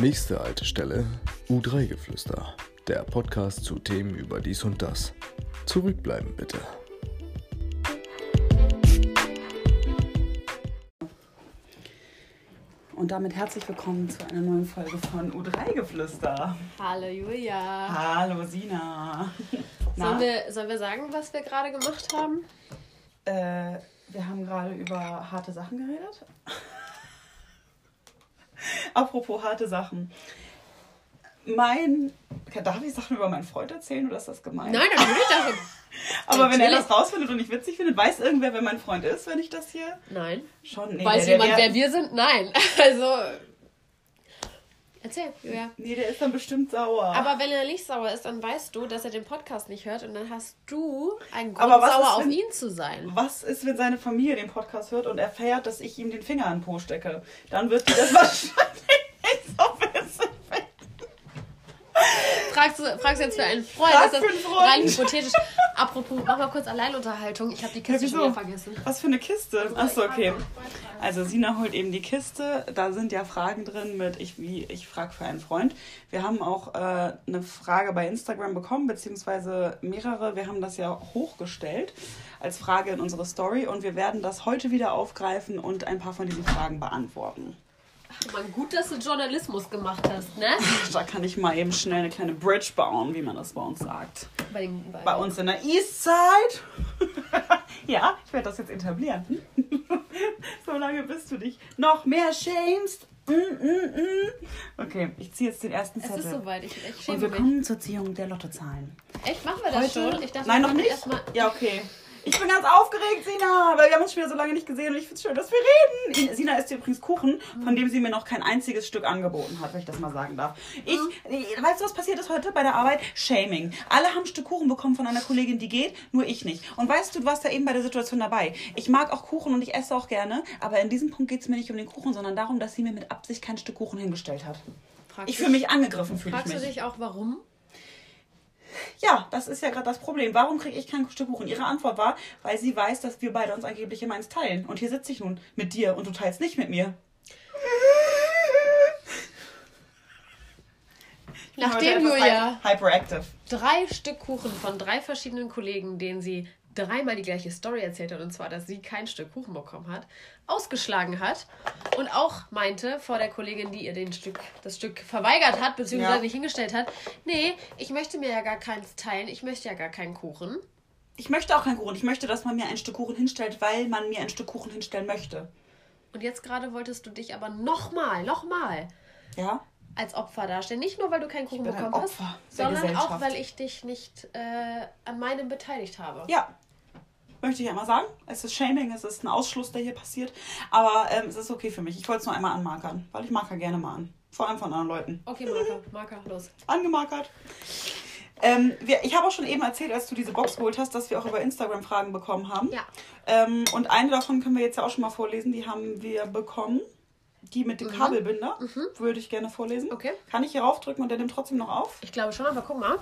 Nächste Haltestelle U3-Geflüster. Der Podcast zu Themen über dies und das. Zurückbleiben bitte. Und damit herzlich willkommen zu einer neuen Folge von U3-Geflüster. Hallo Julia. Hallo Sina. Na, Sollen wir, sollen wir sagen, was wir gerade gemacht haben? äh, wir haben gerade über harte Sachen geredet. Apropos harte Sachen. Mein. Darf ich Sachen über meinen Freund erzählen oder ist das gemein? Nein, natürlich das. Aber wenn er natürlich. das rausfindet und nicht witzig findet, weiß irgendwer, wer mein Freund ist, wenn ich das hier Nein. schon. Nee, Weiß der, jemand, der, wer wir sind? Nein. Also. Erzähl, Julia. Nee, der ist dann bestimmt sauer. Aber wenn er nicht sauer ist, dann weißt du, dass er den Podcast nicht hört und dann hast du einen Grund, sauer ist, auf wenn- ihn zu sein. Was ist, wenn seine Familie den Podcast hört und erfährt, dass ich ihm den Finger in den Po stecke? Dann wird die das wahrscheinlich nicht so wissen. Fragst du, fragst jetzt für einen Freund? Frag das für einen Freund. rein hypothetisch? Apropos, mach mal kurz Alleinunterhaltung. Ich habe die Kiste Ja, schon wieder vergessen. Was für eine Kiste? Achso, okay. Also Sina holt eben die Kiste. Da sind ja Fragen drin mit ich wie ich frage für einen Freund. Wir haben auch äh, eine Frage bei Instagram bekommen, beziehungsweise mehrere. Wir haben das ja hochgestellt als Frage in unsere Story und wir werden das heute wieder aufgreifen und ein paar von diesen Fragen beantworten. Mann, gut, dass du Journalismus gemacht hast, ne? Da kann ich mal eben schnell eine kleine Bridge bauen, wie man das bei uns sagt. Bei, den, Bei uns in der Eastside. ja, ich werde das jetzt etablieren. Solange bis du dich noch mehr schämst. Mm, mm, mm. Okay, ich ziehe jetzt den ersten Es Zettel. ist soweit. Ich, ich Und schäme wir mich. kommen zur Ziehung der Lottozahlen. Echt, machen wir das schon? Ich dachte, Nein, wir noch nicht. Ja, okay. Ich bin ganz aufgeregt, Sina, weil wir haben uns schon wieder so lange nicht gesehen und ich finde es schön, dass wir reden. Sina isst übrigens Kuchen, von dem sie mir noch kein einziges Stück angeboten hat, wenn ich das mal sagen darf. Ich, äh, weißt du, was passiert ist heute bei der Arbeit? Shaming. Alle haben ein Stück Kuchen bekommen von einer Kollegin, die geht, nur ich nicht. Und weißt du, du warst da eben bei der Situation dabei. Ich mag auch Kuchen und ich esse auch gerne, aber in diesem Punkt geht es mir nicht um den Kuchen, sondern darum, dass sie mir mit Absicht kein Stück Kuchen hingestellt hat. fragst Ich fühle mich angegriffen, fühle ich Fragst mich. du dich auch, warum? Ja, das ist ja gerade das Problem. Warum kriege ich kein Stück Kuchen? Ihre Antwort war, weil sie weiß, dass wir beide uns angeblich immer eins teilen. Und hier sitze ich nun mit dir und du teilst nicht mit mir. Nachdem Julia hy- Hyperactive. drei Stück Kuchen von drei verschiedenen Kollegen, denen sie dreimal die gleiche Story erzählt hat, und zwar, dass sie kein Stück Kuchen bekommen hat, ausgeschlagen hat und auch meinte vor der Kollegin, die ihr den Stück, das Stück verweigert hat, beziehungsweise Ja. nicht hingestellt hat, nee, ich möchte mir ja gar keins teilen, ich möchte ja gar keinen Kuchen. Ich möchte auch keinen Kuchen. Ich möchte, dass man mir ein Stück Kuchen hinstellt, weil man mir ein Stück Kuchen hinstellen möchte. Und jetzt gerade wolltest du dich aber nochmal, nochmal Ja? als Opfer darstellen. Nicht nur, weil du keinen Kuchen bekommen hast, der sondern auch, weil ich dich nicht äh, an meinem beteiligt habe. Ja. Möchte ich einmal sagen. Es ist Shaming, es ist ein Ausschluss, der hier passiert. Aber ähm, es ist okay für mich. Ich wollte es nur einmal anmarkern, weil ich marker gerne mal an. Vor allem von anderen Leuten. Okay, Marker, Marker, los. angemarkert. Ähm, wir, ich habe auch schon eben erzählt, als du diese Box geholt hast, dass wir auch über Instagram Fragen bekommen haben. Ja. Ähm, und eine davon können wir jetzt ja auch schon mal vorlesen. Die haben wir bekommen. Die mit dem Kabelbinder. Würde ich gerne vorlesen. Mhm. Okay. Kann ich hier raufdrücken und der nimmt trotzdem noch auf? Ich glaube schon, aber guck mal.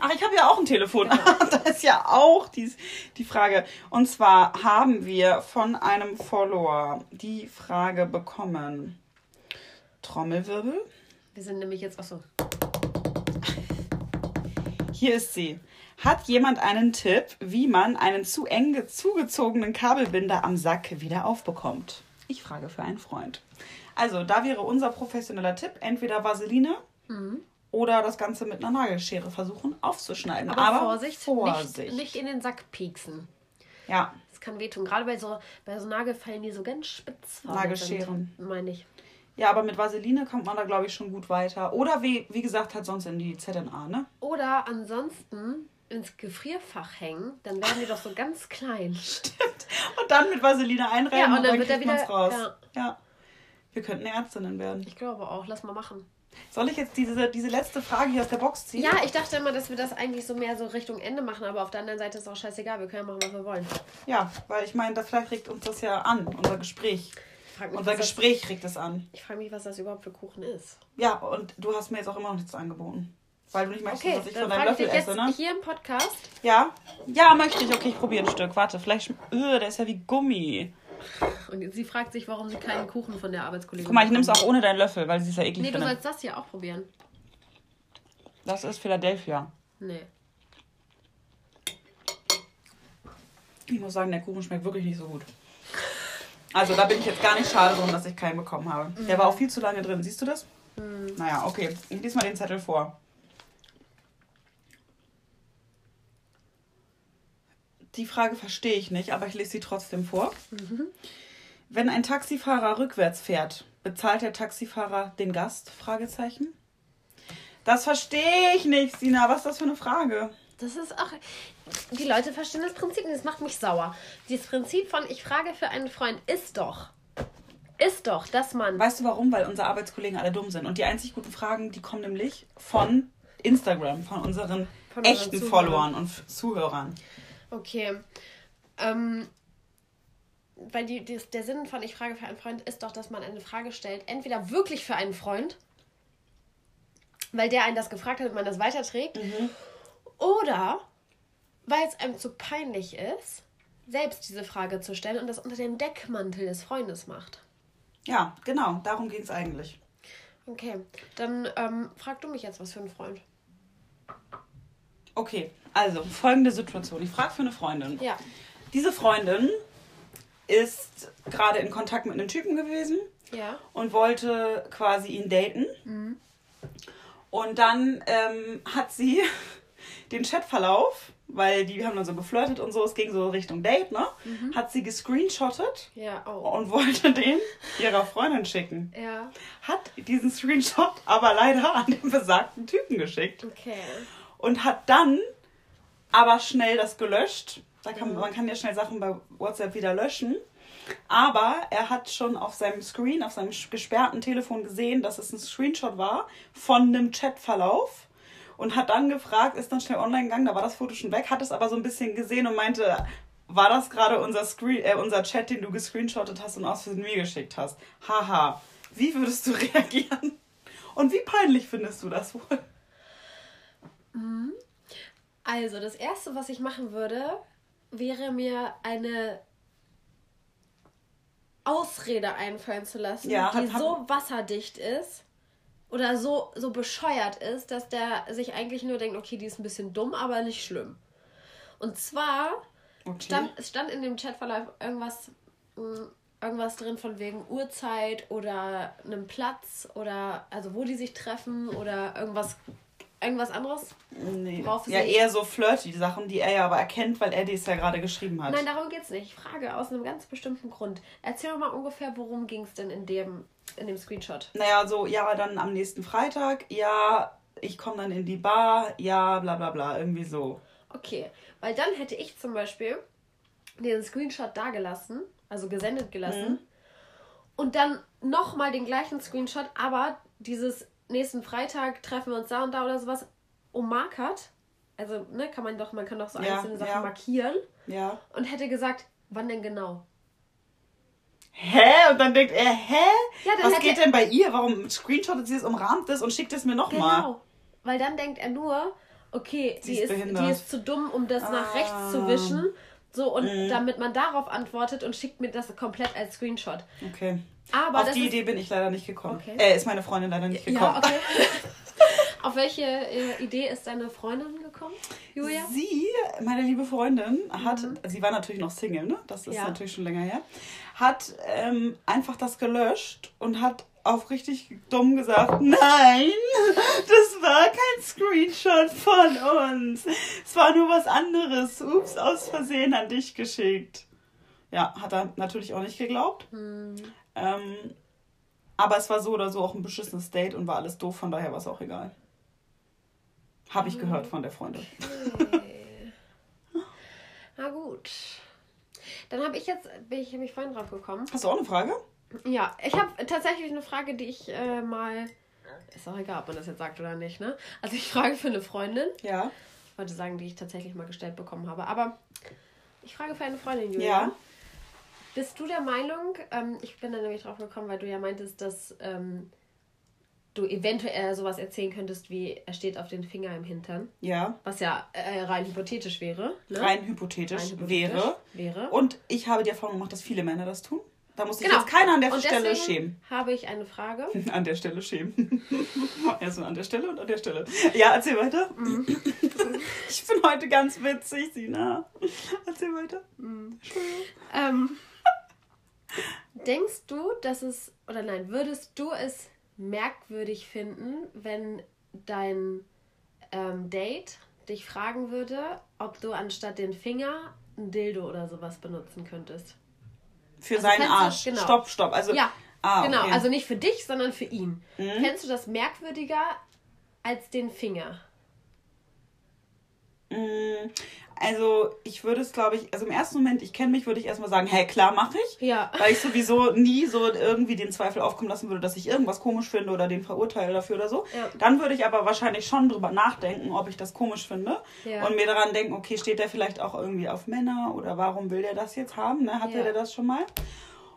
Ach, ich habe ja auch ein Telefon. da ist ja auch die, die Frage. Und zwar haben wir von einem Follower die Frage bekommen. Trommelwirbel. Wir sind nämlich jetzt, achso, Hier ist sie. Hat jemand einen Tipp, wie man einen zu eng ge- zugezogenen Kabelbinder am Sack wieder aufbekommt? Ich frage für einen Freund. Also, da wäre unser professioneller Tipp, entweder Vaseline oder das Ganze mit einer Nagelschere versuchen aufzuschneiden. aber, Aber, Vorsicht, Vorsicht. Nicht, nicht in den Sack pieksen. Ja, Das kann wehtun. Gerade bei so, bei so Nagelfeilen, die so ganz spitz Nagelscheren. sind, meine ich. ja, aber mit Vaseline kommt man da, glaube ich, schon gut weiter. Oder wie, wie gesagt, halt sonst in die ZNA, ne? Oder ansonsten ins Gefrierfach hängen, dann werden die doch so ganz klein. Und dann mit Vaseline einreiben Ja, und und, dann dann, wird er wieder- raus. ja. ja. Wir könnten Ärztinnen werden. Ich glaube auch. Lass mal machen. Soll ich jetzt diese, diese letzte Frage hier aus der Box ziehen? Ja, ich dachte immer, dass wir das eigentlich so mehr so Richtung Ende machen, aber auf der anderen Seite ist auch scheißegal. Wir können ja machen, was wir wollen. Ja, weil ich meine, da vielleicht regt uns das ja an, unser Gespräch. Ich frage mich, Unser was das- Gespräch regt es an. ich frag mich, was das überhaupt für Kuchen ist. Ja, und du hast mir jetzt auch immer noch nichts angeboten. Weil du nicht möchtest, Okay, dass ich von deinem frage ich Löffel jetzt esse, ne? hier im Podcast. Ja? Ja, möchte ich. Okay, ich probiere ein Stück. Warte, vielleicht. Öh, der ist ja wie Gummi. Und sie fragt sich, warum sie keinen Kuchen von der Arbeitskollegin Guck mal, ich nehme es auch ohne deinen Löffel, weil sie es ja eklig Nee, du findet. sollst das hier auch probieren. Das ist Philadelphia. Nee. Ich muss sagen, der Kuchen schmeckt wirklich nicht so gut. Also da bin ich jetzt gar nicht schade drum, dass ich keinen bekommen habe. Der war auch viel zu lange drin. Siehst du das? Naja, okay. Ich lese mal den Zettel vor. Die Frage verstehe ich nicht, aber ich lese sie trotzdem vor. Wenn ein Taxifahrer rückwärts fährt, bezahlt der Taxifahrer den Gast? Fragezeichen. Das verstehe ich nicht, Sina. Was ist das für eine Frage? Das ist auch. Die Leute verstehen das Prinzip und das macht mich sauer. Dieses Prinzip von ich frage für einen Freund ist doch. Ist doch, dass man. Weißt du warum? Weil unsere Arbeitskollegen alle dumm sind. Und die einzig guten Fragen, die kommen nämlich von Instagram, von unseren Von unseren echten Zuhörern. Followern und Zuhörern. Okay. Ähm, weil die, die, der Sinn von ich frage für einen Freund ist doch, dass man eine Frage stellt. Entweder wirklich für einen Freund, weil der einen das gefragt hat und man das weiterträgt. Oder weil es einem zu peinlich ist, selbst diese Frage zu stellen und das unter dem Deckmantel des Freundes macht. Ja, genau, darum ging es eigentlich. Okay, dann ähm, frag du mich jetzt was für einen Freund. Okay, also folgende Situation. Ich frage für eine Freundin. Ja. Diese Freundin ist gerade in Kontakt mit einem Typen gewesen Ja. und wollte quasi ihn daten. Und dann ähm, hat sie den Chatverlauf, weil die haben dann so geflirtet und so, es ging so Richtung Date, ne? Hat sie gescreenshottet Ja, oh. und wollte den ihrer Freundin schicken. Ja. Hat diesen Screenshot aber leider an den besagten Typen geschickt Okay. Und hat dann aber schnell das gelöscht. Da kann, Man kann ja schnell Sachen bei WhatsApp wieder löschen. Aber er hat schon auf seinem Screen, auf seinem gesperrten Telefon gesehen, dass es ein Screenshot war von einem Chatverlauf und hat dann gefragt, ist dann schnell online gegangen, da war das Foto schon weg, hat es aber so ein bisschen gesehen und meinte, war das gerade unser, Screen, äh, unser Chat, den du gescreenshottet hast und aus Versehen mir geschickt hast? Haha, wie würdest du reagieren? Und wie peinlich findest du das wohl? Also, das erste, was ich machen würde, wäre mir eine Ausrede einfallen zu lassen, Ja, die hat- so wasserdicht ist oder so, so bescheuert ist, dass der sich eigentlich nur denkt, okay, die ist ein bisschen dumm, aber nicht schlimm. Und zwar Okay. stand, es stand in dem Chatverlauf irgendwas, mh, irgendwas drin von wegen Uhrzeit oder einem Platz oder also wo die sich treffen oder irgendwas, irgendwas anderes. Nee. Ja, eher so flirty Sachen, die er ja aber erkennt, weil er dies ja gerade geschrieben hat. Nein, darum geht's nicht. Ich frage aus einem ganz bestimmten Grund. Erzähl doch mal ungefähr, worum ging's denn in dem, in dem Screenshot? naja, so, ja, dann am nächsten Freitag, ja, ich komme dann in die Bar, ja, bla bla bla, irgendwie so. Okay, weil dann hätte ich zum Beispiel den Screenshot dagelassen, also gesendet gelassen, und dann nochmal den gleichen Screenshot, aber dieses nächsten Freitag treffen wir uns da und da oder sowas ummarkert. Also, ne, kann man doch, man kann doch so Ja, einzelne Sachen ja. markieren Ja. und hätte gesagt, wann denn genau? Hä? Und dann denkt er, hä? Ja, Was geht denn bei ihr? Warum screenshottet sie es, umrahmt es und schickt es mir nochmal? Genau. Weil dann denkt er nur, okay, Sie die ist behindert. die ist zu dumm, um das nach Ah. rechts zu wischen. So, und Mhm. damit man darauf antwortet und schickt mir das komplett als Screenshot. Okay. Aber Auf die Idee bin ich leider nicht gekommen. Okay. Äh, ist meine Freundin leider nicht gekommen. Ja, okay. Auf welche äh, Idee ist deine Freundin gekommen, Julia? Sie, meine liebe Freundin, hat, sie war natürlich noch Single, ne? Das ist Ja. natürlich schon länger her, hat ähm, einfach das gelöscht und hat auf richtig dumm gesagt, nein, das war kein Screenshot von uns. Es war nur was anderes. Ups, aus Versehen an dich geschickt. Ja, hat er natürlich auch nicht geglaubt. Hm. Ähm, aber es war so oder so auch ein beschissenes Date und war alles doof, von daher war es auch egal. Habe ich gehört von der Freundin. Okay. Na gut. Dann habe ich jetzt, bin ich mich vorhin drauf gekommen. Hast du auch eine Frage? Ja, ich habe tatsächlich eine Frage, die ich äh, mal. Ist auch egal, ob man das jetzt sagt oder nicht, ne? Also ich frage für eine Freundin. Ja. Ich wollte sagen, die ich tatsächlich mal gestellt bekommen habe. Aber ich frage für eine Freundin, Julia. Ja. Bist du der Meinung, ähm, ich bin da nämlich drauf gekommen, weil du ja meintest, dass ähm, du eventuell sowas erzählen könntest, wie er steht auf den Finger im Hintern. Ja. Was ja äh, rein hypothetisch wäre. Ne? Rein hypothetisch, Rein hypothetisch wäre. wäre. Und ich habe die Erfahrung gemacht, dass viele Männer das tun. Da muss sich Genau. jetzt keiner an der Und Stelle schämen. habe ich eine Frage. An der Stelle schämen. Erst an der Stelle und an der Stelle. Ja, erzähl weiter. Mhm. Ich bin heute ganz witzig, Sina. Erzähl weiter. Mhm. Ähm, denkst du, dass es, oder nein, würdest du es merkwürdig finden, wenn dein ähm, Date dich fragen würde, ob du anstatt den Finger ein Dildo oder sowas benutzen könntest? Für Also seinen du- Arsch. genau. Stopp, stopp. Also, Ja, ah, genau. okay. Also nicht für dich, sondern für ihn. Fändest du das merkwürdiger als den Finger? Mm, Also, ich würde es, glaube ich, also im ersten Moment, ich kenne mich, würde ich erstmal sagen, hey, klar, mache ich. Ja. Weil ich sowieso nie so irgendwie den Zweifel aufkommen lassen würde, dass ich irgendwas komisch finde oder den verurteile dafür oder so. Ja. Dann würde ich aber wahrscheinlich schon drüber nachdenken, ob ich das komisch finde. Ja. Und mir daran denken, okay, steht der vielleicht auch irgendwie auf Männer oder warum will der das jetzt haben? Ne? Hatte Ja. der das schon mal?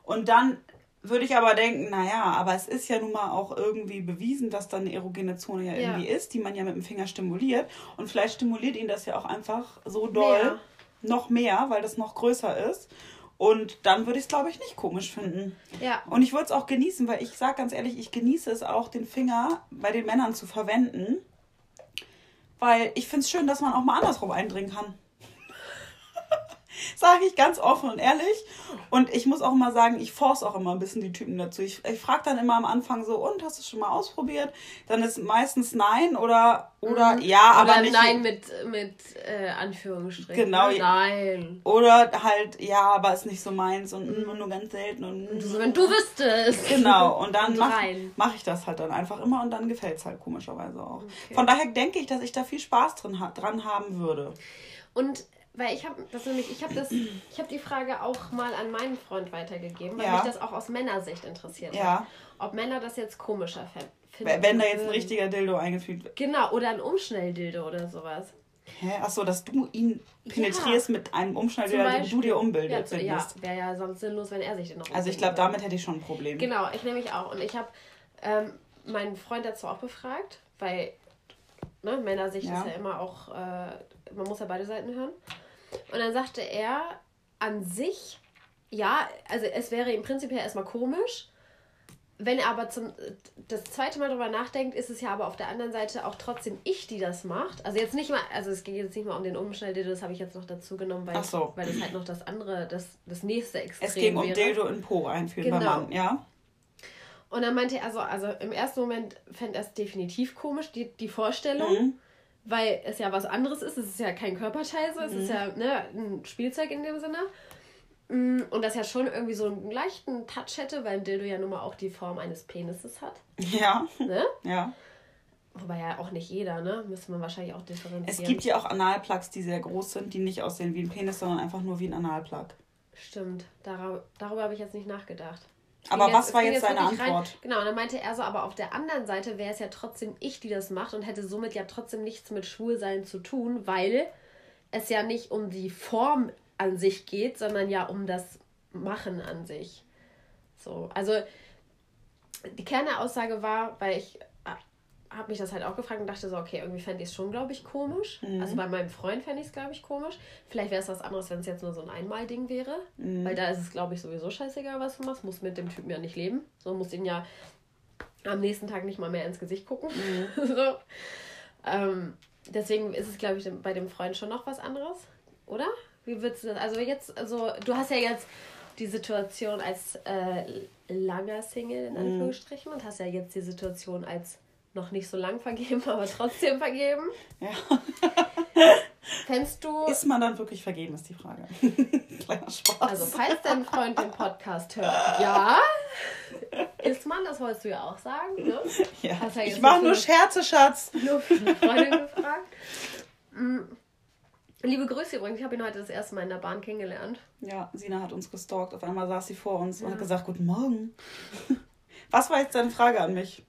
Und dann würde ich aber denken, naja, aber es ist ja nun mal auch irgendwie bewiesen, dass da eine erogene Zone ja, Ja. irgendwie ist, die man ja mit dem Finger stimuliert. Und vielleicht stimuliert ihn das ja auch einfach so doll Mehr. noch mehr, weil das noch größer ist. Und dann würde ich es, glaube ich, nicht komisch finden. Ja. Und ich würde es auch genießen, weil ich sage ganz ehrlich, ich genieße es auch, den Finger bei den Männern zu verwenden. Weil ich finde es schön, dass man auch mal andersrum eindringen kann. Sage ich ganz offen und ehrlich. Und ich muss auch immer sagen, ich force auch immer ein bisschen die Typen dazu. Ich, ich frage dann immer am Anfang so, und hast du es schon mal ausprobiert? Dann ist meistens nein oder, oder ja, aber Oder nicht. nein mit, mit äh, Anführungsstrichen. Genau, Ne? ja. Nein. Oder halt, ja, aber ist nicht so meins und mm, nur ganz selten und. So, wenn du wüsstest. Genau, und dann Und mache mach ich das halt dann einfach immer und dann gefällt es halt komischerweise auch. Von daher denke ich, dass ich da viel Spaß drin, dran haben würde. Und weil ich habe das nämlich, ich habe das, ich habe die Frage auch mal an meinen Freund weitergegeben, weil Ja. mich das auch aus Männersicht interessiert Ja. hat. Ob Männer das jetzt komischer finden. Wenn da jetzt ein richtiger Dildo eingefügt wird. Genau, oder ein Umschnelldildo oder sowas. Hä? Achso, dass du ihn penetrierst mit einem Umschnalldildo, den du dir Ja, umbildet zu- ja findest. wäre ja sonst sinnlos, wenn er sich den noch Also ich glaube, damit hätte ich schon ein Problem. Genau, ich nämlich auch. Und ich habe ähm, meinen Freund dazu auch befragt, weil ne, Männersicht Ja. ist ja immer auch, äh, man muss ja beide Seiten hören. Und dann sagte er, an sich, ja, also es wäre ihm prinzipiell erstmal komisch. Wenn er aber zum das zweite Mal drüber nachdenkt, ist es ja aber auf der anderen Seite auch trotzdem ich, die das macht. Also jetzt nicht mal, also es geht jetzt nicht mal um den Umschnelldildo, das habe ich jetzt noch dazu genommen, weil, so. weil das halt noch das andere, das, das nächste Extrem es ging um wäre. Dildo in Po einführen beim Genau. Mann, ja? Und dann meinte er, also, also im ersten Moment fände er es definitiv komisch, die, die Vorstellung, Mhm. weil es ja was anderes ist. Es ist ja kein Körperteil, so. es ist ja ne, ein Spielzeug in dem Sinne. Mm, Und das ja schon irgendwie so einen leichten Touch hätte, weil ein Dildo ja nun mal auch die Form eines Penises hat. Ja, Ne? ja. Wobei ja auch nicht jeder, ne? Müsste man wahrscheinlich auch differenzieren. Es gibt ja auch Analplugs, die sehr groß sind, die nicht aussehen wie ein Penis, sondern einfach nur wie ein Analplug. Stimmt, darüber, darüber habe ich jetzt nicht nachgedacht. Aber ging was war jetzt seine Antwort? Genau, und dann meinte er so, aber auf der anderen Seite wäre es ja trotzdem ich, die das macht und hätte somit ja trotzdem nichts mit Schwulsein zu tun, weil es ja nicht um die Form an sich geht, sondern ja um das Machen an sich. So, also die Kernaussage war, weil ich habe mich das halt auch gefragt und dachte so, okay, irgendwie fände ich es schon, glaube ich, komisch. Mhm. Also bei meinem Freund fände ich es, glaube ich, komisch. Vielleicht wäre es was anderes, wenn es jetzt nur so ein Einmal-Ding wäre. Mhm. Weil da ist es, glaube ich, sowieso scheißegal, was du machst. Muss mit dem Typen ja nicht leben. So muss ihn ja am nächsten Tag nicht mal mehr ins Gesicht gucken. Mhm. so. ähm, deswegen ist es, glaube ich, bei dem Freund schon noch was anderes, oder? Wie würdest du das? Also jetzt, also du hast ja jetzt die Situation als äh, langer Single in Anführungsstrichen und hast ja jetzt die Situation als noch nicht so lang vergeben, aber trotzdem vergeben. Ja. Fändest du, Ist man dann wirklich vergeben, ist die Frage. Kleiner Spaß. also falls dein Freund den Podcast hört, ja, ist man, das wolltest du ja auch sagen, ne? ja. ja ich mache nur Scherze, Schatz. Nur für eine Freundin gefragt. Mm. Liebe Grüße übrigens, ich habe ihn heute das erste Mal in der Bahn kennengelernt. Ja, Sina hat uns gestalkt. Auf einmal saß sie vor uns und hat gesagt, guten Morgen. Was war jetzt deine Frage an mich?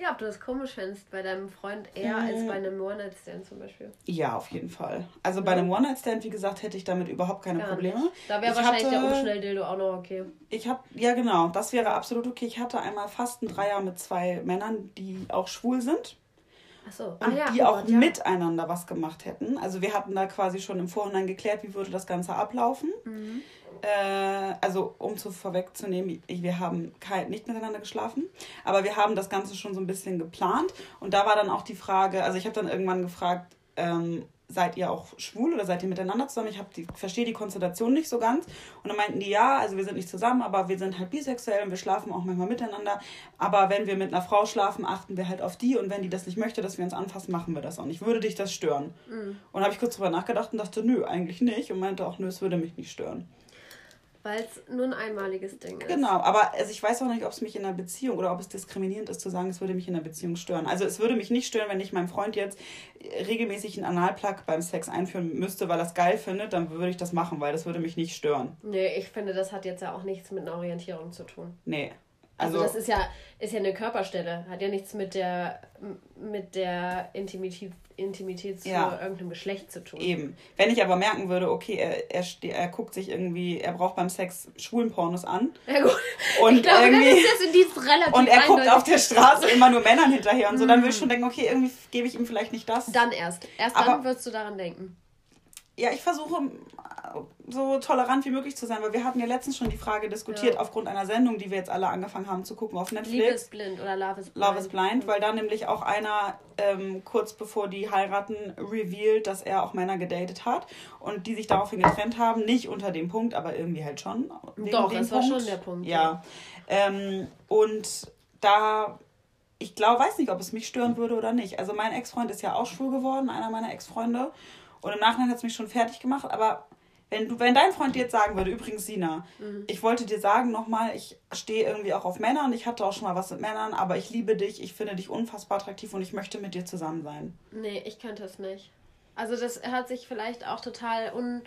Ja, ob du das komisch fändest bei deinem Freund eher Mhm. als bei einem One-Night-Stand zum Beispiel. Ja, auf jeden Fall. Also bei einem One-Night-Stand, wie gesagt, hätte ich damit überhaupt keine Gar Probleme. nicht. Da wäre Ich wahrscheinlich hatte- der Umschnell-Dildo auch noch okay. Ich habe, ja genau, das wäre absolut okay. Ich hatte einmal fast einen Dreier mit zwei Männern, die auch schwul sind Achso. und ah, ja, die oh auch ja. miteinander was gemacht hätten. Also wir hatten da quasi schon im Vorhinein geklärt, wie würde das Ganze ablaufen. Mhm. Äh, also um zu vorwegzunehmen, ich- wir haben kein, nicht miteinander geschlafen, aber wir haben das Ganze schon so ein bisschen geplant. Und da war dann auch die Frage, also ich habe dann irgendwann gefragt, ähm, seid ihr auch schwul oder seid ihr miteinander zusammen? Ich hab die, verstehe die Konstellation nicht so ganz. Und dann meinten die, ja, also wir sind nicht zusammen, aber wir sind halt bisexuell und wir schlafen auch manchmal miteinander. Aber wenn wir mit einer Frau schlafen, achten wir halt auf die. Und wenn die das nicht möchte, dass wir uns anfassen, machen wir das auch nicht. Würde dich das stören? Und habe ich kurz drüber nachgedacht und dachte, nö, eigentlich nicht. Und meinte auch, nö, es würde mich nicht stören. Weil es nur ein einmaliges Ding ist. Genau, aber also ich weiß auch nicht, ob es mich in einer Beziehung oder ob es diskriminierend ist zu sagen, es würde mich in einer Beziehung stören. Also es würde mich nicht stören, wenn ich meinem Freund jetzt regelmäßig einen Analplug beim Sex einführen müsste, weil er es geil findet, dann würde ich das machen, weil das würde mich nicht stören. Nee, ich finde, das hat jetzt ja auch nichts mit einer Orientierung zu tun. Nee. Also, Also, das ist ja, ist ja eine Körperstelle, hat ja nichts mit der mit der Intimität, Intimität zu Ja. irgendeinem Geschlecht zu tun. eben. Wenn ich aber merken würde, okay, er, er, er guckt sich irgendwie, er braucht beim Sex schwulen Pornos an Ja, gut. und ich glaube, irgendwie ist das Indiz relativ und er guckt auf der Straße immer nur Männern hinterher und so, dann würde ich schon denken, okay, irgendwie gebe ich ihm vielleicht nicht das. Dann erst. Erst Aber- dann wirst du daran denken. Ja, ich versuche so tolerant wie möglich zu sein, weil wir hatten ja letztens schon die Frage diskutiert Ja. aufgrund einer Sendung, die wir jetzt alle angefangen haben zu gucken auf Liebe Netflix. ist blind oder Love is blind. Love is Blind, weil da nämlich auch einer ähm, kurz bevor die heiraten revealed, dass er auch Männer gedatet hat und die sich daraufhin getrennt haben. Nicht unter dem Punkt, aber irgendwie halt schon. wegen Doch, dem es war schon der Punkt, Ja. Ähm, und da, ich glaube, weiß nicht, ob es mich stören würde oder nicht. Also mein Ex-Freund ist ja auch schwul geworden, einer meiner Ex-Freunde. Und im Nachhinein hat es mich schon fertig gemacht, aber wenn du, wenn dein Freund dir jetzt sagen würde, übrigens Sina, Mhm. ich wollte dir sagen nochmal, ich stehe irgendwie auch auf Männer und ich hatte auch schon mal was mit Männern, aber ich liebe dich, ich finde dich unfassbar attraktiv und ich möchte mit dir zusammen sein. Nee, ich könnte es nicht. Also das hört sich vielleicht auch total un,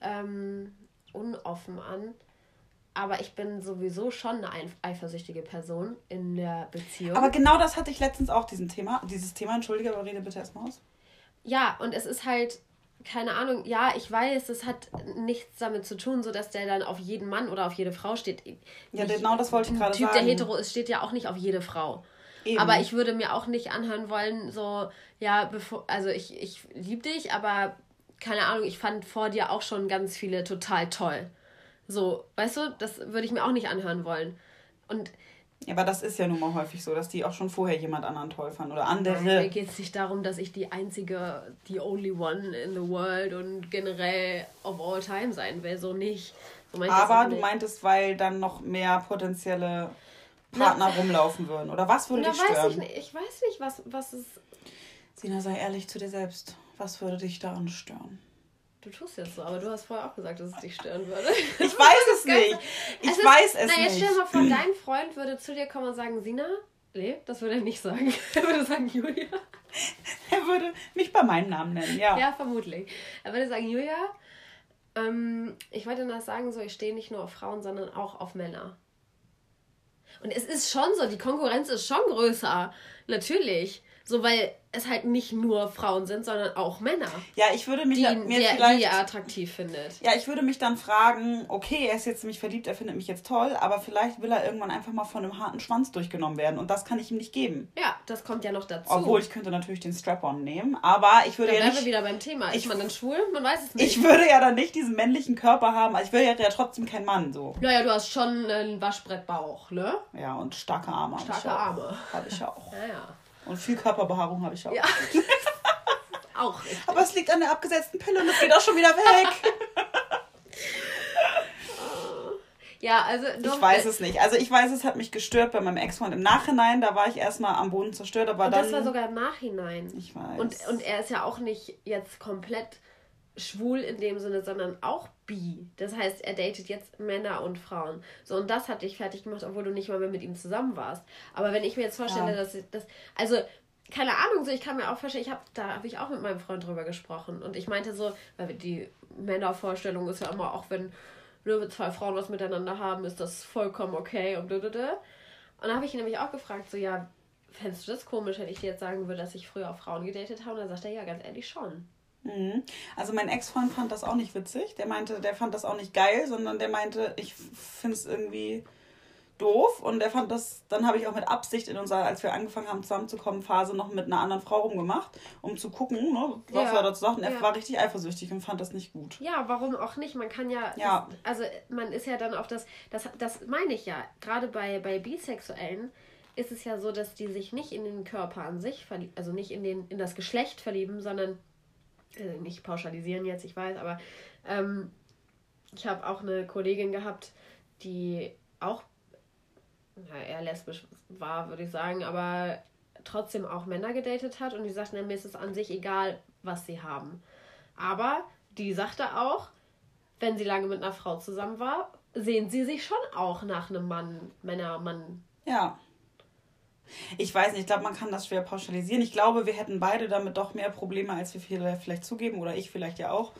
ähm, unoffen an. Aber ich bin sowieso schon eine eif- eifersüchtige Person in der Beziehung. Aber genau das hatte ich letztens auch, diesen Thema, dieses Thema, entschuldige, aber rede bitte erstmal aus. Ja, und es ist halt, keine Ahnung, ja, ich weiß, es hat nichts damit zu tun, so dass der dann auf jeden Mann oder auf jede Frau steht. Ja, Nicht- genau das wollte ich gerade Typ, sagen. der hetero ist, steht ja auch nicht auf jede Frau. Eben. Aber ich würde mir auch nicht anhören wollen, so, ja, bevor, also ich, ich liebe dich, aber keine Ahnung, ich fand vor dir auch schon ganz viele total toll. So, weißt du, das würde ich mir auch nicht anhören wollen. Und Ja, aber das ist ja nun mal häufig so, dass die auch schon vorher jemand anderen toll fanden oder mir andere. geht es nicht darum, dass ich die einzige, die only one in the world und generell of all time sein will. So nicht. So ich Aber du nicht. meintest, weil dann noch mehr potenzielle Partner rumlaufen würden. Oder was würde Na, dich weiß stören? ich nicht. Ich weiß nicht, was, was es. Sina, sei ehrlich zu dir selbst. Was würde dich daran stören? Du tust jetzt so, aber du hast vorher auch gesagt, dass es dich stören würde. Ich weiß es nicht. Ich Es ist- weiß es na, jetzt stell dir nicht. mal vor, dein Freund würde zu dir kommen und sagen, Sina, nee, das würde er nicht sagen. Er würde sagen, Julia. Er würde mich bei meinem Namen nennen, ja. Ja, vermutlich. Er würde sagen, Julia, ähm, ich wollte nur sagen, so, ich stehe nicht nur auf Frauen, sondern auch auf Männer. Und es ist schon so, die Konkurrenz ist schon größer. Natürlich. So, weil es halt nicht nur Frauen sind, sondern auch Männer, Ja, ich würde mich die, die, mir die vielleicht. er attraktiv findet. Ja, ich würde mich dann fragen, okay, er ist jetzt mich verliebt, er findet mich jetzt toll, aber vielleicht will er irgendwann einfach mal von einem harten Schwanz durchgenommen werden und das kann ich ihm nicht geben. Ja, das kommt ja noch dazu. Obwohl ich könnte natürlich den Strap-on nehmen, aber ich würde da ja nicht, wieder beim Thema. Ist ich- man dann schwul? Man weiß es nicht. ich würde ja dann nicht diesen männlichen Körper haben, also ich will ja, trotzdem kein Mann so. Naja, du hast schon einen Waschbrettbauch, ne? Ja, und starke Arme. hab Starke auch. Arme. Habe ich auch. Ja, ja. Und viel Körperbehaarung habe ich auch. Ja. auch richtig. Aber es liegt an der abgesetzten Pille und es geht auch schon wieder weg. Ja, also Ich weiß es nicht. Also ich weiß, es hat mich gestört bei meinem Ex-Freund. Im Nachhinein, da war ich erstmal am Boden zerstört, aber Und dann... das war sogar im Nachhinein. Ich weiß. Und, und er ist ja auch nicht jetzt komplett schwul in dem Sinne, sondern auch bi. Das heißt, er datet jetzt Männer und Frauen. So, und das hat dich fertig gemacht, obwohl du nicht mal mehr mit ihm zusammen warst. Aber wenn ich mir jetzt vorstelle, Ja. dass das. Also, keine Ahnung, so ich kann mir auch vorstellen, ich habe da habe ich auch mit meinem Freund drüber gesprochen. Und ich meinte so, weil die Männervorstellung ist ja immer, auch wenn nur zwei Frauen was miteinander haben, ist das vollkommen okay und. Und da habe ich ihn nämlich auch gefragt, so ja, fändest du das komisch, wenn ich dir jetzt sagen würde, dass ich früher auch Frauen gedatet habe? Und dann sagt er, ja, ganz ehrlich schon. Mhm. Also mein Ex-Freund fand das auch nicht witzig. Der meinte, der fand das auch nicht geil, sondern der meinte, ich finde es irgendwie doof. Und der fand das, dann habe ich auch mit Absicht in unserer, als wir angefangen haben zusammenzukommen, Phase noch mit einer anderen Frau rumgemacht, um zu gucken, ne, was Ja. er dazu sagt. Und er Ja. war richtig eifersüchtig und fand das nicht gut. Ja, warum auch nicht? Man kann ja, Ja. Das, also man ist ja dann auf das, das, das meine ich ja, gerade bei, bei Bisexuellen ist es ja so, dass die sich nicht in den Körper an sich verlieben, also nicht in, den, in das Geschlecht verlieben, sondern, äh, nicht pauschalisieren jetzt, ich weiß, aber ähm, ich habe auch eine Kollegin gehabt, die auch na, eher lesbisch war, würde ich sagen, aber trotzdem auch Männer gedatet hat und die sagten, mir ist es an sich egal, was sie haben. Aber die sagte auch, wenn sie lange mit einer Frau zusammen war, sehen sie sich schon auch nach einem Mann, Männer, Mann. Ja. Ich weiß nicht, ich glaube, man kann das schwer pauschalisieren. Ich glaube, wir hätten beide damit doch mehr Probleme, als wir viele vielleicht zugeben oder ich vielleicht ja auch.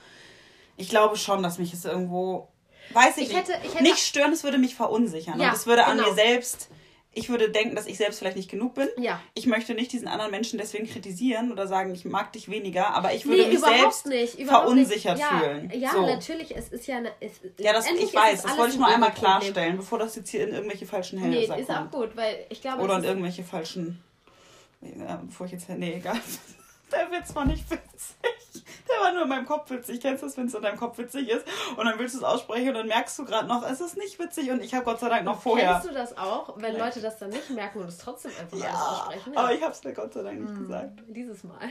Ich glaube schon, dass mich es irgendwo, weiß ich, Ich hätte- nicht, ich hätte- nicht stören, es würde mich verunsichern. Ja, und es würde an genau. mir selbst, ich würde denken, dass ich selbst vielleicht nicht genug bin. Ja. Ich möchte nicht diesen anderen Menschen deswegen kritisieren oder sagen, ich mag dich weniger, aber ich würde Nee, mich selbst nicht. Verunsichert nicht. Ja, fühlen. Ja, so. natürlich, es ist ja eine. Es, Ja, das, ich weiß, das wollte ich nur einmal Ego-Problem. klarstellen, bevor das jetzt hier in irgendwelche falschen Hände Nee, sagt. ist auch gut, weil ich glaube, Oder in irgendwelche falschen. Ja, bevor ich jetzt. Nee, egal. Der Witz war nicht witzig. Der war nur in meinem Kopf witzig. Kennst du das, wenn es in deinem Kopf witzig ist? Und dann willst du es aussprechen und dann merkst du gerade noch, es ist nicht witzig und ich habe Gott sei Dank noch vorher. Kennst du das auch, wenn Leute das dann nicht merken und es trotzdem einfach alles ja, aussprechen? aber ich habe es dir Gott sei Dank nicht Hm. gesagt. Dieses Mal.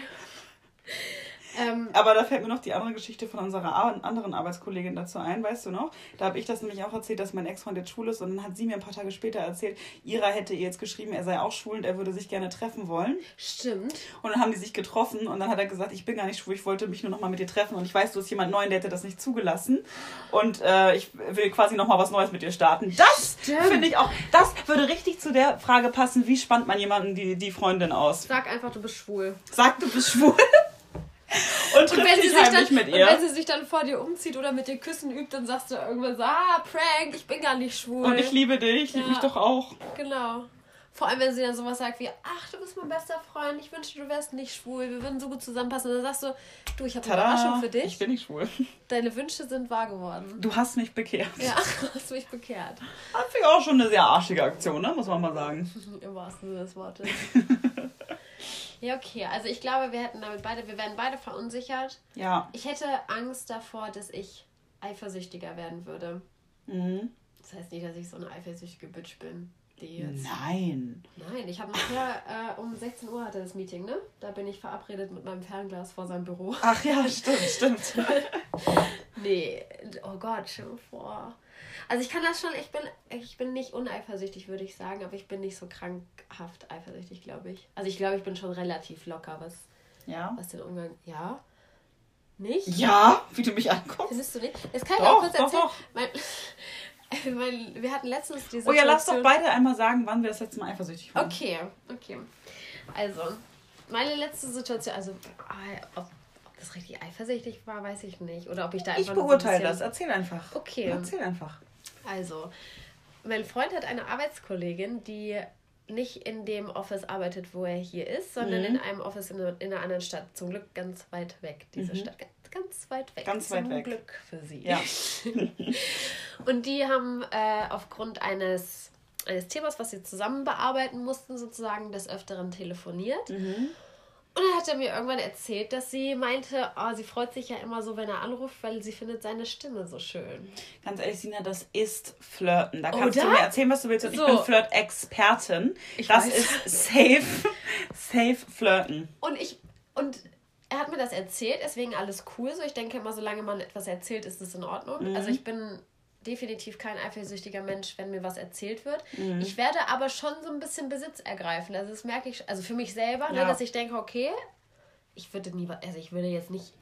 ähm, Aber da fällt mir noch die andere Geschichte von unserer Ar- anderen Arbeitskollegin dazu ein, weißt du noch? Da habe ich das nämlich auch erzählt, dass mein Ex-Freund jetzt schwul ist und dann hat sie mir ein paar Tage später erzählt, Ira hätte ihr jetzt geschrieben, er sei auch schwul und er würde sich gerne treffen wollen. stimmt. Und dann haben die sich getroffen und dann hat er gesagt, ich bin gar nicht schwul, ich wollte mich nur noch mal mit dir treffen und ich weiß, du hast jemand neuen, der hätte das nicht zugelassen und äh, ich will quasi noch mal was Neues mit dir starten. Das finde ich auch, das würde richtig zu der Frage passen, wie spannt man jemanden die, die Freundin aus? Sag einfach, du bist schwul. Sag, du bist schwul und wenn, sie sich dann, und wenn sie sich dann vor dir umzieht oder mit dir küssen übt, dann sagst du irgendwann so, ah, Prank, ich bin gar nicht schwul. Und ich liebe dich, ich liebe Ja. mich doch auch. Genau. Vor allem, wenn sie dann sowas sagt wie, ach, du bist mein bester Freund, ich wünschte, du wärst nicht schwul, wir würden so gut zusammenpassen. Und dann sagst du, du, ich habe eine Überraschung für ich dich. bin nicht schwul. Deine Wünsche sind wahr geworden. Du hast mich bekehrt. Ja, hast mich bekehrt. Das finde ich auch schon eine sehr arschige Aktion, ne? muss man mal sagen. Im wahrsten Sinne des Wortes. ja, okay. Also ich glaube, wir hätten damit beide, wir werden beide verunsichert. Ja. Ich hätte Angst davor, dass ich eifersüchtiger werden würde. Mhm. Das heißt nicht, dass ich so eine eifersüchtige Bitch bin. Die jetzt. Nein. Nein, ich habe nachher äh, um 16 Uhr hatte das Meeting, ne? Da bin ich verabredet mit meinem Fernglas vor seinem Büro. Ach ja, stimmt, stimmt. Nee, oh Gott, dir vor. Also ich kann das schon, ich bin, ich bin nicht uneifersüchtig, würde ich sagen, aber ich bin nicht so krankhaft eifersüchtig, glaube ich. Also ich glaube, ich bin schon relativ locker, was, Ja. was den Umgang. Ja? Nicht? Ja, wie du mich anguckst. Findest du nicht? Das kann ich Doch, auch kurz doch, erzählen. doch. Mein, mein, wir hatten letztens diese Oh ja, lass doch beide einmal sagen, wann wir das letzte Mal eifersüchtig waren. Okay, okay. Also, meine letzte Situation, also äh, ob, ob das richtig eifersüchtig war, weiß ich nicht. Oder ob ich da Ich einfach nur beurteile so das. ein bisschen, Erzähl einfach. Okay. Erzähl einfach. Also, mein Freund hat eine Arbeitskollegin, die nicht in dem Office arbeitet, wo er hier ist, sondern Mhm. in einem Office in, einer- in einer anderen Stadt. Zum Glück ganz weit weg, diese Stadt. Ganz, ganz weit weg. Mhm. Ganz Zum weit weg. Glück für sie. Ja. Und die haben äh, aufgrund eines, eines Themas, was sie zusammen bearbeiten mussten, sozusagen des Öfteren telefoniert. Mhm. Und dann hat er mir irgendwann erzählt, dass sie meinte, oh, sie freut sich ja immer so, wenn er anruft, weil sie findet seine Stimme so schön. Ganz ehrlich, Sina, das ist Flirten. Da kannst Oder? du mir erzählen, was du willst. Und So. ich bin Flirt-Expertin. Das weiß. ist safe, safe Flirten. Und ich, und er hat mir das erzählt, deswegen alles cool. So, ich denke immer, solange man etwas erzählt, ist es in Ordnung. Mhm. Also ich bin definitiv kein eifersüchtiger Mensch, wenn mir was erzählt wird. Mhm. Ich werde aber schon so ein bisschen Besitz ergreifen. Also das merke ich, also für mich selber, ne, Ja. dass ich denke, okay, ich würde nie, also ich würde jetzt nicht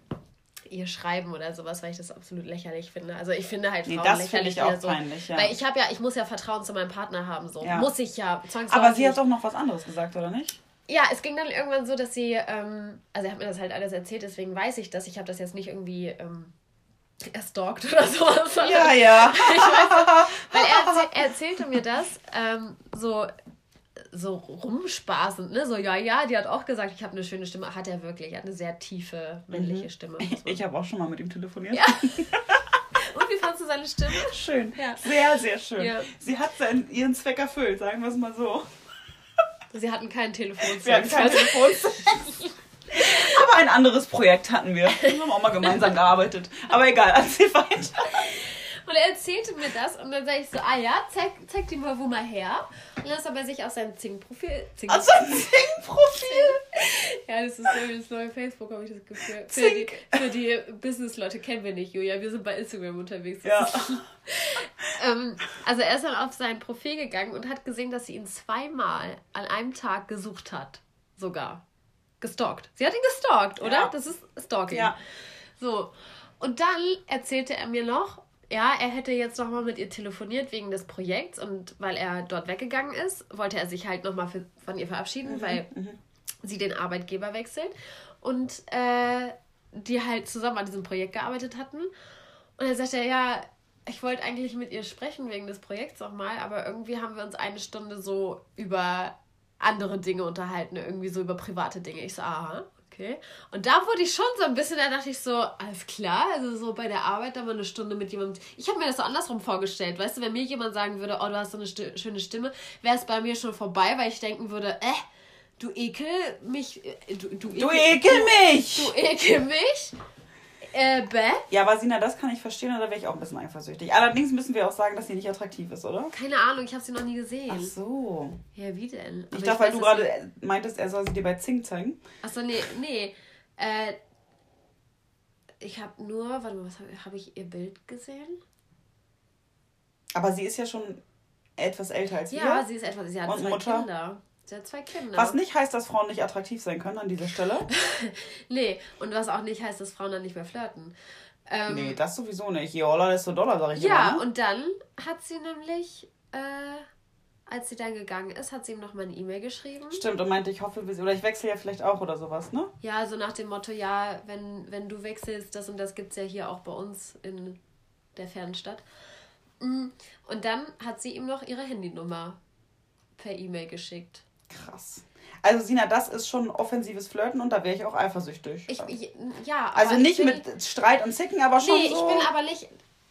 ihr schreiben oder sowas, weil ich das absolut lächerlich finde. Also ich finde halt Nee, Frauen das finde lächerlich, ich auch so, peinlich, ja. Weil ich habe ja, ich muss ja Vertrauen zu meinem Partner haben, so Ja. muss ich ja. Aber sie hat doch noch was anderes gesagt, oder nicht? Ja, es ging dann irgendwann so, dass sie, ähm, also er hat mir das halt alles erzählt, deswegen weiß ich das. Ich habe das jetzt nicht irgendwie ähm, erstalkt oder sowas. Ja, ja. Weil er, erzähl, er erzählte mir das ähm, so so rumspaßend, ne? So, ja, ja, die hat auch gesagt, ich habe eine schöne Stimme. Hat er wirklich, er hat eine sehr tiefe männliche Stimme. So. Ich habe auch schon mal mit ihm telefoniert. Ja. Und wie fandst du seine Stimme? Schön. Ja. Sehr, sehr schön. Ja. Sie hat seinen, ihren Zweck erfüllt, sagen wir es mal so. Sie hatten kein Telefon. Wir hatten kein Telefon. Aber ein anderes Projekt hatten wir. Wir haben auch mal gemeinsam gearbeitet. Aber egal, erzähl weiter. Und er erzählte mir das und dann sage ich so, ah ja, zeig, zeig die mal wo mal her. Und dann ist er bei sich auf seinem Zing-Profil. Zing Also ein Sing-Profil. ja, das ist so wie das neue Facebook, habe ich das Gefühl. Für die, für die Business-Leute kennen wir nicht, Julia. Wir sind bei Instagram unterwegs. Ja. Ähm, also er ist dann auf sein Profil gegangen und hat gesehen, dass sie ihn zweimal an einem Tag gesucht hat. Sogar. Gestalkt. Sie hat ihn gestalkt, oder? Ja. Das ist Stalking. Ja. So. Und dann erzählte er mir noch, ja, er hätte jetzt nochmal mit ihr telefoniert wegen des Projekts und weil er dort weggegangen ist, wollte er sich halt nochmal von ihr verabschieden, weil sie den Arbeitgeber wechselt und äh, die halt zusammen an diesem Projekt gearbeitet hatten. Und dann sagte er, ja, ich wollte eigentlich mit ihr sprechen wegen des Projekts nochmal, aber irgendwie haben wir uns eine Stunde so über andere Dinge unterhalten, irgendwie so über private Dinge. Ich so, aha, okay. Und da wurde ich schon so ein bisschen, da dachte ich so, alles klar, also so bei der Arbeit da mal eine Stunde mit jemandem. Ich habe mir das so andersrum vorgestellt, weißt du, wenn mir jemand sagen würde, oh, du hast so eine sti schöne Stimme, wäre es bei mir schon vorbei, weil ich denken würde, äh, du ekel mich, äh, du, du, Du ekel mich! du ekel mich, äh, bäh. Ja, aber Sina, das kann ich verstehen und da wäre ich auch ein bisschen eifersüchtig. Allerdings müssen wir auch sagen, dass sie nicht attraktiv ist, oder? Keine Ahnung, ich habe sie noch nie gesehen. Ach so. Ja, wie denn? Aber Ich dachte, weil du gerade meintest, er soll sie dir bei Zing zeigen. Achso, nee, nee. Äh, ich habe nur, warte mal, was habe hab ich ihr Bild gesehen? Aber sie ist ja schon etwas älter als Ja, wir. sie ist etwas, sie hat Und zwei Mutter? Kinder. Sie hat zwei Kinder. Was nicht heißt, dass Frauen nicht attraktiv sein können an dieser Stelle. Nee, und was auch nicht heißt, dass Frauen dann nicht mehr flirten. Ähm, Nee, das sowieso nicht. Je Oller, desto doller, sag ich ja, immer. Ne? und dann hat sie nämlich, äh, als sie dann gegangen ist, hat sie ihm noch mal eine E-Mail geschrieben. Stimmt, und meinte, ich hoffe, wir- oder ich wechsle ja vielleicht auch oder sowas, ne? Ja, so nach dem Motto, ja, wenn, wenn du wechselst, das und das gibt es ja hier auch bei uns in der fernen Stadt. Mm, Und dann hat sie ihm noch ihre Handynummer per E-Mail geschickt. Krass. Also, Sina, das ist schon offensives Flirten und da wäre ich auch eifersüchtig. Ich, ja, also nicht ich bin, mit Streit und Zicken, aber schon Nee, so. ich bin aber nicht.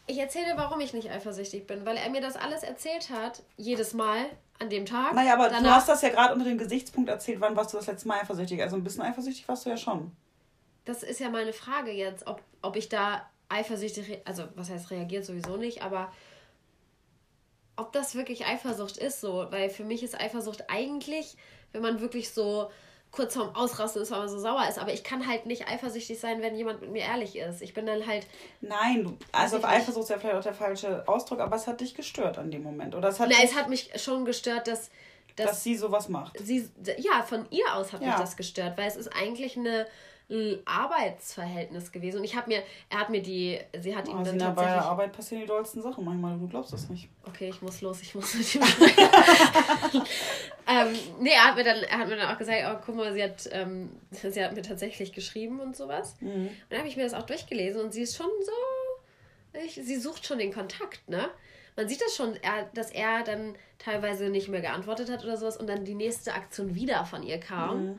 Ich erzähle, warum ich nicht eifersüchtig bin, weil er mir das alles erzählt hat, jedes Mal an dem Tag. Naja, aber du Danach- hast das ja gerade unter dem Gesichtspunkt erzählt, wann warst du das letzte Mal eifersüchtig? Also ein bisschen eifersüchtig warst du ja schon. Das ist ja meine Frage jetzt, ob, ob ich da eifersüchtig, also was heißt reagiert sowieso nicht, aber ob das wirklich Eifersucht ist so, weil für mich ist Eifersucht eigentlich, wenn man wirklich so kurz vorm Ausrasten ist, weil man so sauer ist, aber ich kann halt nicht eifersüchtig sein, wenn jemand mit mir ehrlich ist. Ich bin dann halt, Nein, also auf. Eifersucht ist ja vielleicht auch der falsche Ausdruck, aber es hat dich gestört an dem Moment. Oder es hat dich, es hat mich schon gestört, dass, dass, dass sie sowas macht. sie, ja, von ihr aus hat mich Ja. das gestört, weil es ist eigentlich eine ein Arbeitsverhältnis gewesen und ich habe mir, er hat mir die, sie hat ihm Oh, dann Sina, bei der tatsächlich Arbeit passieren die dollsten Sachen manchmal, du glaubst das nicht. Okay, ich muss los, ich muss mit ihm ähm, nee, er hat, mir dann, er hat mir dann auch gesagt, oh, guck mal, sie hat, ähm, sie hat mir tatsächlich geschrieben und sowas. Mhm. Und dann habe ich mir das auch durchgelesen und sie ist schon so, ich, sie sucht schon den Kontakt, ne? Man sieht das schon, dass er dann teilweise nicht mehr geantwortet hat oder sowas und dann die nächste Aktion wieder von ihr kam.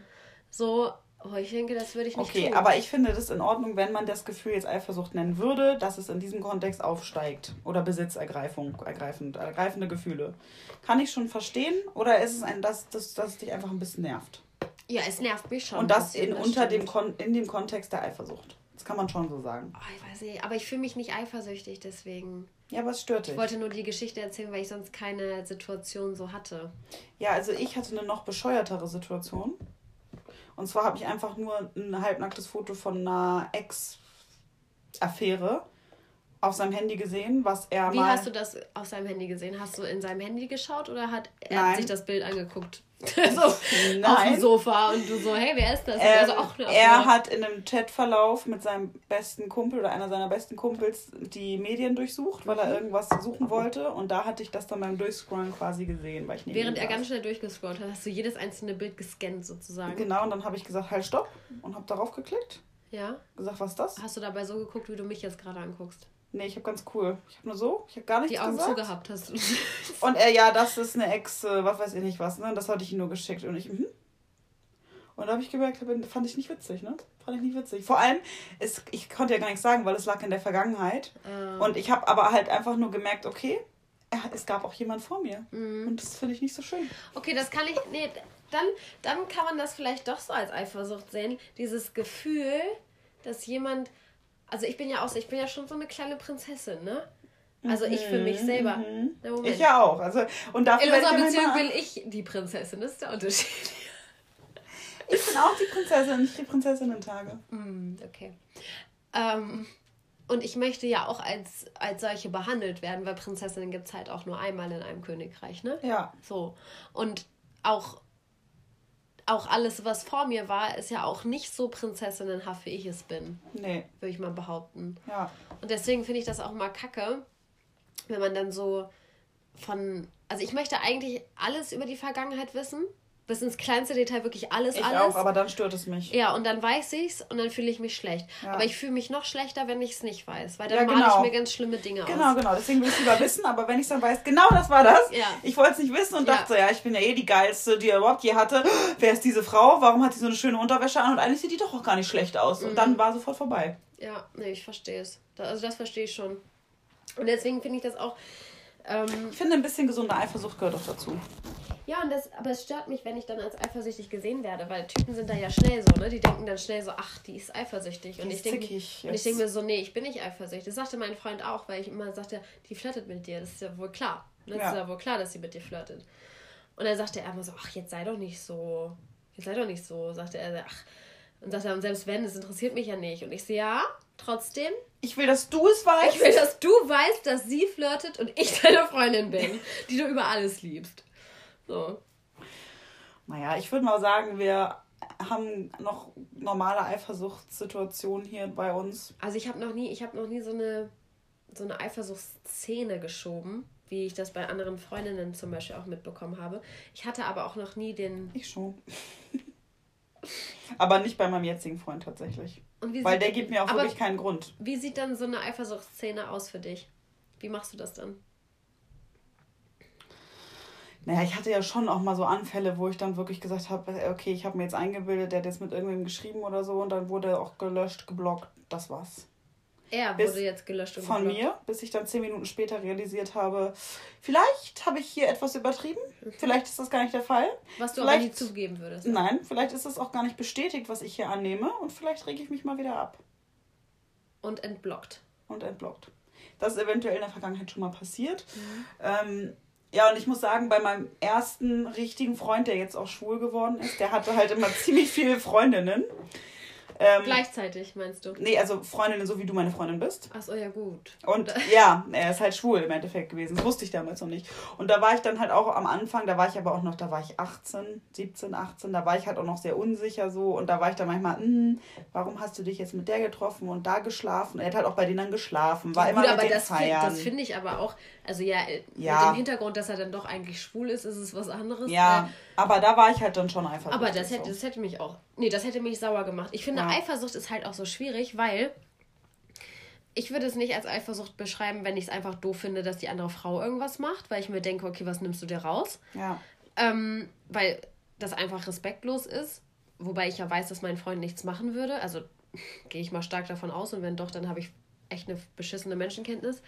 So, oh, ich denke, das würde ich nicht. Okay, tun. aber ich finde das in Ordnung, wenn man das Gefühl jetzt Eifersucht nennen würde, dass es in diesem Kontext aufsteigt. Oder Besitzergreifung, ergreifend, ergreifende Gefühle. Kann ich schon verstehen? Oder ist es ein, dass das, das dich einfach ein bisschen nervt? ja, es nervt mich schon. Und das in, unter dem. Kon in dem Kontext der Eifersucht. Das kann man schon so sagen. Oh, ich weiß nicht, aber ich fühle mich nicht eifersüchtig, deswegen. Ja, aber es stört dich. Ich wollte nur die Geschichte erzählen, weil ich sonst keine Situation so hatte. Ja, also ich hatte eine noch bescheuertere Situation. Und zwar habe ich einfach nur ein halbnacktes Foto von einer Ex-Affäre auf seinem Handy gesehen, was er Wie mal... hast du das auf seinem Handy gesehen? Hast du in seinem Handy geschaut oder hat er Nein. sich das Bild angeguckt? so auf dem Nein. Sofa und du so, hey, wer ist das? Ähm, er so, auch eine er hat in einem Chatverlauf mit seinem besten Kumpel oder einer seiner besten Kumpels die Medien durchsucht, weil er Mhm. irgendwas suchen wollte. Und da hatte ich das dann beim Durchscrollen quasi gesehen, weil ich Während er ganz schnell durchgescrollt hat, hast du jedes einzelne Bild gescannt sozusagen. Genau, und dann habe ich gesagt, halt stopp und habe darauf geklickt. Ja? Gesagt, was ist das? Hast du dabei so geguckt, wie du mich jetzt gerade anguckst? Nee, ich habe ganz cool. Ich habe nur so, ich habe gar nichts Die Augen gesagt. zugehabt hast du. Und er, ja, das ist eine Ex, äh, was weiß ich nicht was, ne? Das hatte ich ihm nur geschickt und ich, mhm. Und da habe ich gemerkt, fand ich nicht witzig, ne? Fand ich nicht witzig. Vor allem, es, ich konnte ja gar nichts sagen, weil es lag in der Vergangenheit. Ähm, Und ich habe aber halt einfach nur gemerkt, okay, es gab auch jemand vor mir. Mhm. Und das finde ich nicht so schön. Okay, das kann ich. Nee, dann, dann kann man das vielleicht doch so als Eifersucht sehen. Dieses Gefühl, dass jemand. Also ich bin ja auch so, ich bin ja schon so eine kleine Prinzessin, ne? Also ich für mich selber. Na. Mhm. Ich ja auch. Also, und dafür In unserer ich Beziehung bin ich die Prinzessin, das ist der Unterschied. Ich bin auch die Prinzessin, nicht die Prinzessinnen-Tage. Hm, okay. Ähm, und ich möchte ja auch als, als solche behandelt werden, weil Prinzessinnen gibt es halt auch nur einmal in einem Königreich, ne? Ja. So. Und auch, auch alles, was vor mir war, ist ja auch nicht so prinzessinnenhaft, wie ich es bin, Nee, würde ich mal behaupten. ja. Und deswegen finde ich das auch mal kacke, wenn man dann so von. Also ich möchte eigentlich alles über die Vergangenheit wissen. Bis ins kleinste Detail wirklich alles, Ich alles. auch, aber dann stört es mich. Ja, und dann weiß ich's und dann fühle ich mich schlecht. Ja. Aber ich fühle mich noch schlechter, wenn ich es nicht weiß, weil dann Ja, male genau. ich mir ganz schlimme Dinge Genau, aus. genau. Deswegen will ich lieber wissen, aber wenn ich es dann weiß, genau das war das. Ja. Ich wollte es nicht wissen und Ja. dachte, ja, ich bin ja eh die geilste, die er überhaupt je hatte. Wer ist diese Frau? Warum hat die so eine schöne Unterwäsche an? Und eigentlich sieht die doch auch gar nicht schlecht aus. Und Mhm. dann war sofort vorbei. Ja, nee, ich verstehe es. Also das verstehe ich schon. Und deswegen finde ich das auch. Ähm, Ich finde, ein bisschen gesunde Eifersucht gehört auch dazu. Ja, und das, aber es stört mich, wenn ich dann als eifersüchtig gesehen werde, weil Typen sind da ja schnell so, ne? Die denken dann schnell so, ach, die ist eifersüchtig. Und Die ich ist denke zickig, und ich denke mir so, nee, ich bin nicht eifersüchtig. Das sagte mein Freund auch, weil ich immer sagte, die flirtet mit dir. Das ist ja wohl klar. Ne? Das Ja. ist ja wohl klar, dass sie mit dir flirtet. Und dann sagte er immer so, ach, jetzt sei doch nicht so. Jetzt sei doch nicht so, sagte er. Ach. Und sagte er, und selbst wenn, es interessiert mich ja nicht. Und ich so, ja, trotzdem, Ich will, dass du es weißt. ich will, dass du weißt, dass sie flirtet und ich deine Freundin bin, die du über alles liebst. So. Naja, ich würde mal sagen, wir haben noch normale Eifersuchtssituationen hier bei uns. Also ich habe noch nie, ich habe noch nie so eine so eine Eifersuchtsszene geschoben, wie ich das bei anderen Freundinnen zum Beispiel auch mitbekommen habe. Ich hatte aber auch noch nie den. Ich schon. aber nicht bei meinem jetzigen Freund tatsächlich. Weil der gibt mir auch wirklich keinen Grund. Wie sieht dann so eine Eifersuchtsszene aus für dich? Wie machst du das dann? Naja, ich hatte ja schon auch mal so Anfälle, wo ich dann wirklich gesagt habe, okay, ich habe mir jetzt eingebildet, der hat jetzt mit irgendwem geschrieben oder so und dann wurde er auch gelöscht, geblockt. Das war's. Er Bis wurde jetzt gelöscht und Von geblockt. mir, bis ich dann zehn Minuten später realisiert habe, vielleicht habe ich hier etwas übertrieben. Vielleicht ist das gar nicht der Fall. Was du aber nie Vielleicht- zugeben würdest. Nein, vielleicht ist es auch gar nicht bestätigt, was ich hier annehme und vielleicht rege ich mich mal wieder ab Und entblockt. und entblockt. Das ist eventuell in der Vergangenheit schon mal passiert. Mhm. Ähm, ja, und ich muss sagen, bei meinem ersten richtigen Freund, der jetzt auch schwul geworden ist, der hatte halt immer ziemlich viele Freundinnen. Ähm, Gleichzeitig, meinst du? Nee, also Freundinnen, so wie du meine Freundin bist. Achso, ja gut. Und ja, er ist halt schwul im Endeffekt gewesen. Das wusste ich damals noch nicht. Und da war ich dann halt auch am Anfang, da war ich aber auch noch, da war ich 18, 17, 18, da war ich halt auch noch sehr unsicher so. Und da war ich dann manchmal, "Hm, warum hast du dich jetzt mit der getroffen und da geschlafen? Er hat halt auch bei denen dann geschlafen, war immer Gut, mit aber den das, Feiern. das finde ich aber auch, also ja, äh, Ja. mit dem Hintergrund, dass er dann doch eigentlich schwul ist, ist es was anderes. ja, Äh, aber da war ich halt dann schon eifersüchtig. aber das hätte, das hätte mich auch, nee, das hätte mich sauer gemacht. Ich finde, Ja. Eifersucht ist halt auch so schwierig, weil ich würde es nicht als Eifersucht beschreiben, wenn ich es einfach doof finde, dass die andere Frau irgendwas macht, weil ich mir denke, okay, was nimmst du dir raus? Ja, Ähm, weil das einfach respektlos ist. Wobei ich ja weiß, dass mein Freund nichts machen würde. Also gehe ich mal stark davon aus. Und wenn doch, dann habe ich echt eine beschissene Menschenkenntnis.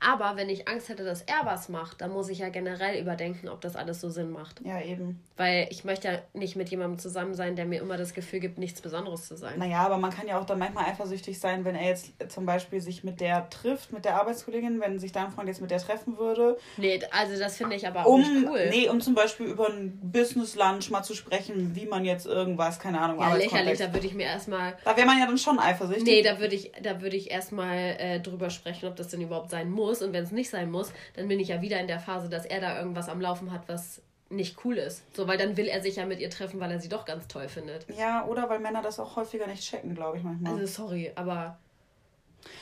Aber wenn ich Angst hätte, dass er was macht, dann muss ich ja generell überdenken, ob das alles so Sinn macht. ja, eben. Weil ich möchte ja nicht mit jemandem zusammen sein, der mir immer das Gefühl gibt, nichts Besonderes zu sein. Naja, aber man kann ja auch dann manchmal eifersüchtig sein, wenn er jetzt zum Beispiel sich mit der trifft, mit der Arbeitskollegin, wenn sich dein Freund jetzt mit der treffen würde, Nee, also das finde ich aber auch um, nicht cool. nee, um zum Beispiel über ein Business Lunch mal zu sprechen, wie man jetzt irgendwas, keine Ahnung, ja, lächerlich, da würde ich mir erstmal Da wäre man ja dann schon eifersüchtig. Nee, da würde ich, da würde ich erstmal äh, drüber sprechen, ob das denn überhaupt sein muss. Und wenn es nicht sein muss, dann bin ich ja wieder in der Phase, dass er da irgendwas am Laufen hat, was nicht cool ist. So, weil dann will er sich ja mit ihr treffen, weil er sie doch ganz toll findet. Ja, oder weil Männer das auch häufiger nicht checken, glaube ich manchmal. Also sorry, aber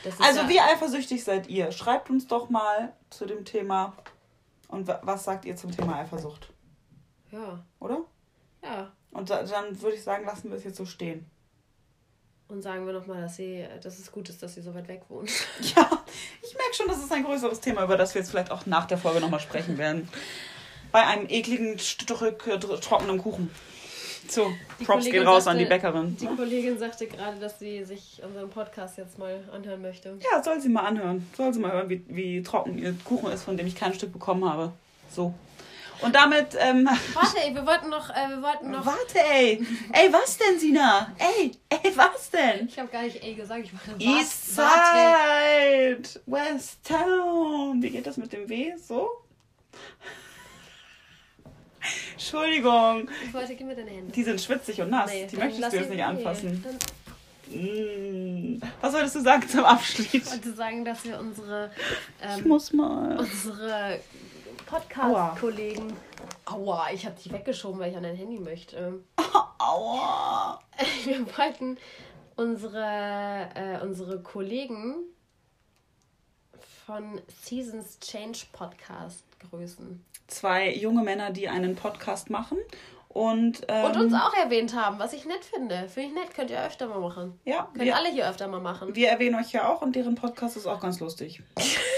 das ist Also, ja, wie eifersüchtig seid ihr? Schreibt uns doch mal zu dem Thema. Und wa- was sagt ihr zum Thema Eifersucht? ja, Oder? ja. Und da, dann würde ich sagen, lassen wir es jetzt so stehen. Und sagen wir nochmal, dass sie, dass es gut ist, dass sie so weit weg wohnt. Ja, ich merke schon, das ist ein größeres Thema, über das wir jetzt vielleicht auch nach der Folge nochmal sprechen werden. Bei einem ekligen Stück äh, tr- trockenen Kuchen. So, Die Props Kollegin gehen raus sagte- an die Bäckerin. Die Kollegin sagte gerade, dass sie sich unseren Podcast jetzt mal anhören möchte. Ja, soll sie mal anhören. Soll sie mal hören, wie, wie trocken ihr Kuchen ist, von dem ich kein Stück bekommen habe. So. Und damit, ähm, Warte, ey, wir wollten noch, äh, wir wollten noch. warte, ey. Ey, was denn, Sina? Ey, ey, was denn? Ich habe gar nicht ey gesagt, ich wollte East warte. Side, West Town. Wie geht das mit dem W? So? Entschuldigung. Ich wollte, gib mir deine Hände. Die sind schwitzig und nass. Nee, die möchtest du jetzt nicht anfassen. Mm. Was wolltest du sagen zum Abschluss? ich wollte sagen, dass wir unsere, Ich ähm, muss mal. unsere Podcast-Kollegen. Aua, ich habe dich weggeschoben, weil ich an dein Handy möchte. Aua. Wir wollten unsere, äh, unsere Kollegen von Seasons Change Podcast grüßen. Zwei junge Männer, die einen Podcast machen. Und, ähm, Und uns auch erwähnt haben, was ich nett finde. Finde ich nett, könnt ihr öfter mal machen. Ja, Können wir, alle hier öfter mal machen. wir erwähnen euch ja auch und deren Podcast ist auch ganz lustig.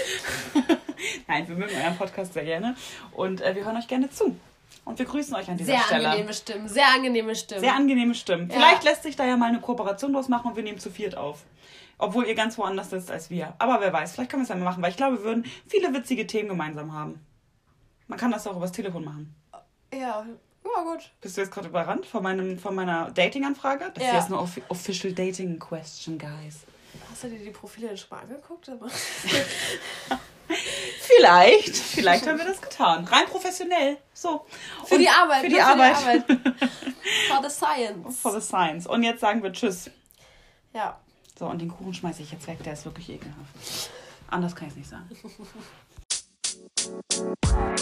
Nein, wir mögen euren Podcast sehr gerne und äh, wir hören euch gerne zu. Und wir grüßen euch an dieser Sehr Stelle. angenehme Stimmen, sehr angenehme Stimmen. Sehr angenehme Stimmen. Ja. Vielleicht lässt sich da ja mal eine Kooperation draus machen und wir nehmen zu viert auf. Obwohl ihr ganz woanders sitzt als wir. Aber wer weiß, vielleicht können wir es ja mal machen, weil ich glaube, wir würden viele witzige Themen gemeinsam haben. Man kann das auch übers Telefon machen. ja, ja gut. Bist du jetzt gerade überrannt von, meinem, von meiner Dating-Anfrage? Das Ja. hier ist eine offi official dating question, guys. Hast du dir die Profile schon mal angeguckt? Vielleicht, vielleicht haben wir das getan. Rein professionell. So. Für die Arbeit. Ne, für die, Arbeit. Für die Arbeit. For the science. For the science. Und jetzt sagen wir Tschüss. Ja. So, und den Kuchen schmeiße ich jetzt weg. Der ist wirklich ekelhaft. Anders kann ich es nicht sagen. you.